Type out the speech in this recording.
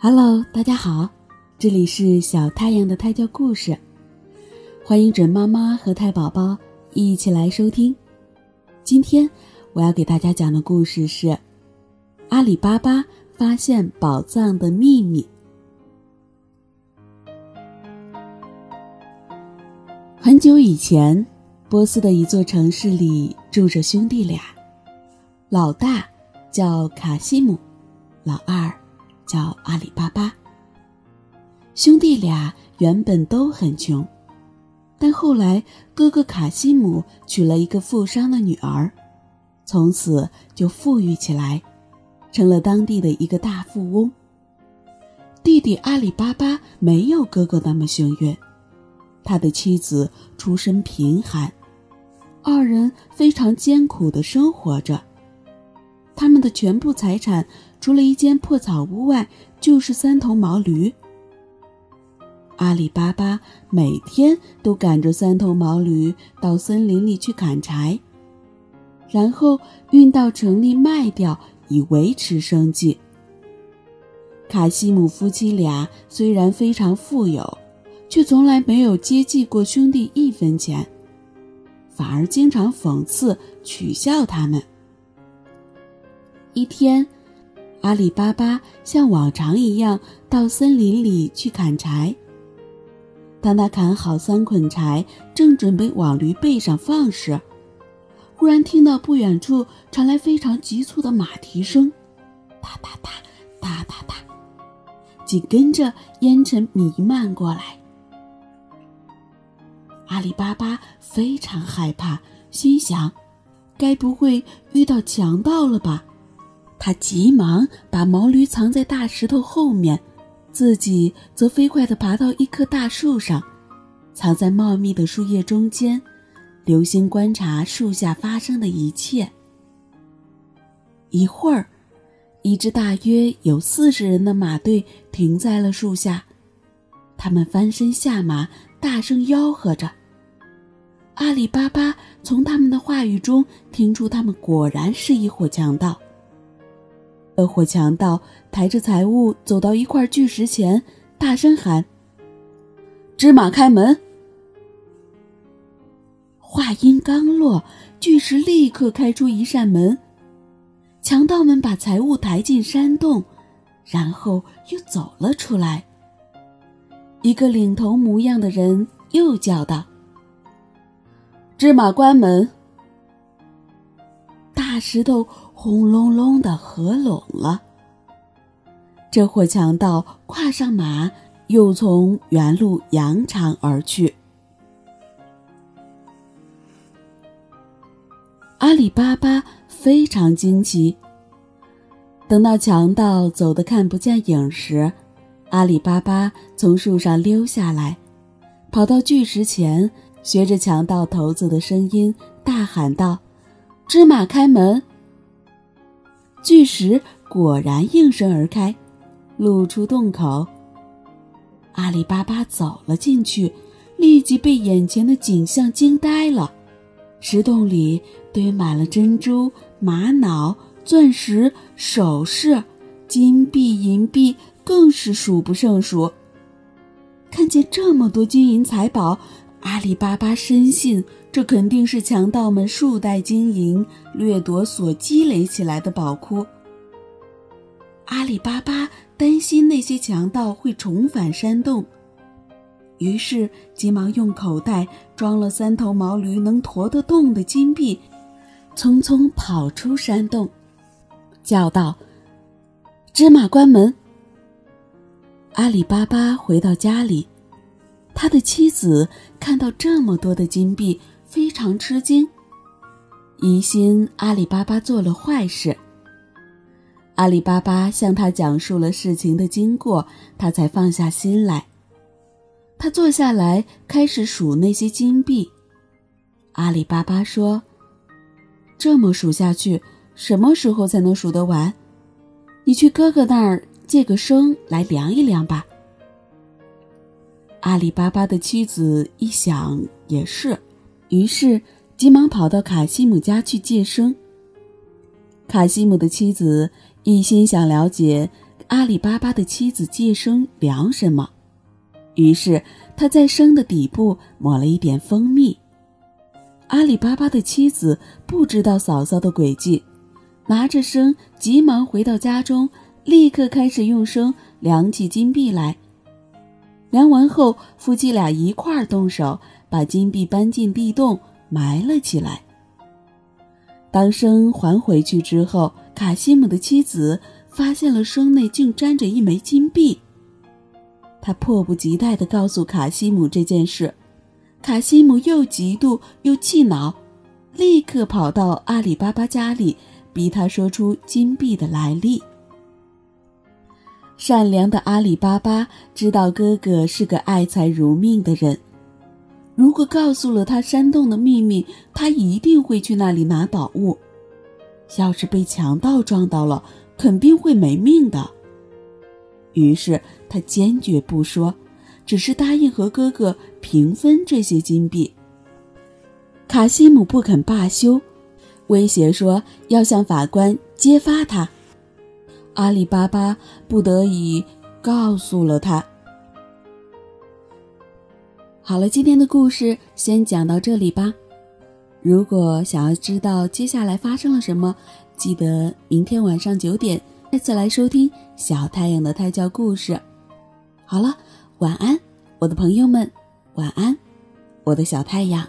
Hello，大家好，这里是小太阳的胎教故事，欢迎准妈妈和胎宝宝一起来收听。今天我要给大家讲的故事是阿里巴巴发现宝藏的秘密。很久以前，波斯的一座城市里住着兄弟俩，老大叫卡西姆，老二。叫阿里巴巴。兄弟俩原本都很穷，但后来哥哥卡西姆娶了一个富商的女儿，从此就富裕起来，成了当地的一个大富翁。弟弟阿里巴巴没有哥哥那么幸运，他的妻子出身贫寒，二人非常艰苦的生活着。他们的全部财产，除了一间破草屋外，就是三头毛驴。阿里巴巴每天都赶着三头毛驴到森林里去砍柴，然后运到城里卖掉，以维持生计。卡西姆夫妻俩虽然非常富有，却从来没有接济过兄弟一分钱，反而经常讽刺取笑他们。一天，阿里巴巴像往常一样到森林里去砍柴。当他砍好三捆柴，正准备往驴背上放时，忽然听到不远处传来非常急促的马蹄声，哒哒哒，哒哒哒，紧跟着烟尘弥漫过来。阿里巴巴非常害怕，心想：该不会遇到强盗了吧？他急忙把毛驴藏在大石头后面，自己则飞快地爬到一棵大树上，藏在茂密的树叶中间，留心观察树下发生的一切。一会儿，一支大约有四十人的马队停在了树下，他们翻身下马，大声吆喝着。阿里巴巴从他们的话语中听出，他们果然是一伙强盗。恶火强盗抬着财物走到一块巨石前，大声喊：“芝麻开门！”话音刚落，巨石立刻开出一扇门，强盗们把财物抬进山洞，然后又走了出来。一个领头模样的人又叫道：“芝麻关门！”大石头。轰隆隆的合拢了。这伙强盗跨上马，又从原路扬长而去。阿里巴巴非常惊奇。等到强盗走得看不见影时，阿里巴巴从树上溜下来，跑到巨石前，学着强盗头子的声音大喊道：“芝麻开门！”巨石果然应声而开，露出洞口。阿里巴巴走了进去，立即被眼前的景象惊呆了。石洞里堆满了珍珠、玛瑙、钻石、首饰、金币、银币，更是数不胜数。看见这么多金银财宝，阿里巴巴深信。这肯定是强盗们数代经营掠夺所积累起来的宝库。阿里巴巴担心那些强盗会重返山洞，于是急忙用口袋装了三头毛驴能驮得动的金币，匆匆跑出山洞，叫道：“芝麻关门！”阿里巴巴回到家里，他的妻子看到这么多的金币。非常吃惊，疑心阿里巴巴做了坏事。阿里巴巴向他讲述了事情的经过，他才放下心来。他坐下来开始数那些金币。阿里巴巴说：“这么数下去，什么时候才能数得完？你去哥哥那儿借个升来量一量吧。”阿里巴巴的妻子一想，也是。于是，急忙跑到卡西姆家去借生。卡西姆的妻子一心想了解阿里巴巴的妻子借生量什么，于是他在生的底部抹了一点蜂蜜。阿里巴巴的妻子不知道嫂嫂的诡计，拿着生急忙回到家中，立刻开始用生量起金币来。量完后，夫妻俩一块儿动手，把金币搬进地洞埋了起来。当生还回去之后，卡西姆的妻子发现了生内竟沾着一枚金币。他迫不及待地告诉卡西姆这件事。卡西姆又嫉妒又气恼，立刻跑到阿里巴巴家里，逼他说出金币的来历。善良的阿里巴巴知道哥哥是个爱财如命的人，如果告诉了他山洞的秘密，他一定会去那里拿宝物。要是被强盗撞到了，肯定会没命的。于是他坚决不说。只是答应和哥哥平分这些金币。卡西姆不肯罢休，威胁说要向法官揭发他。阿里巴巴不得已告诉了他。好了，今天的故事先讲到这里吧。如果想要知道接下来发生了什么，记得明天晚上九点再次来收听小太阳的胎教故事。好了。晚安，我的朋友们，晚安，我的小太阳。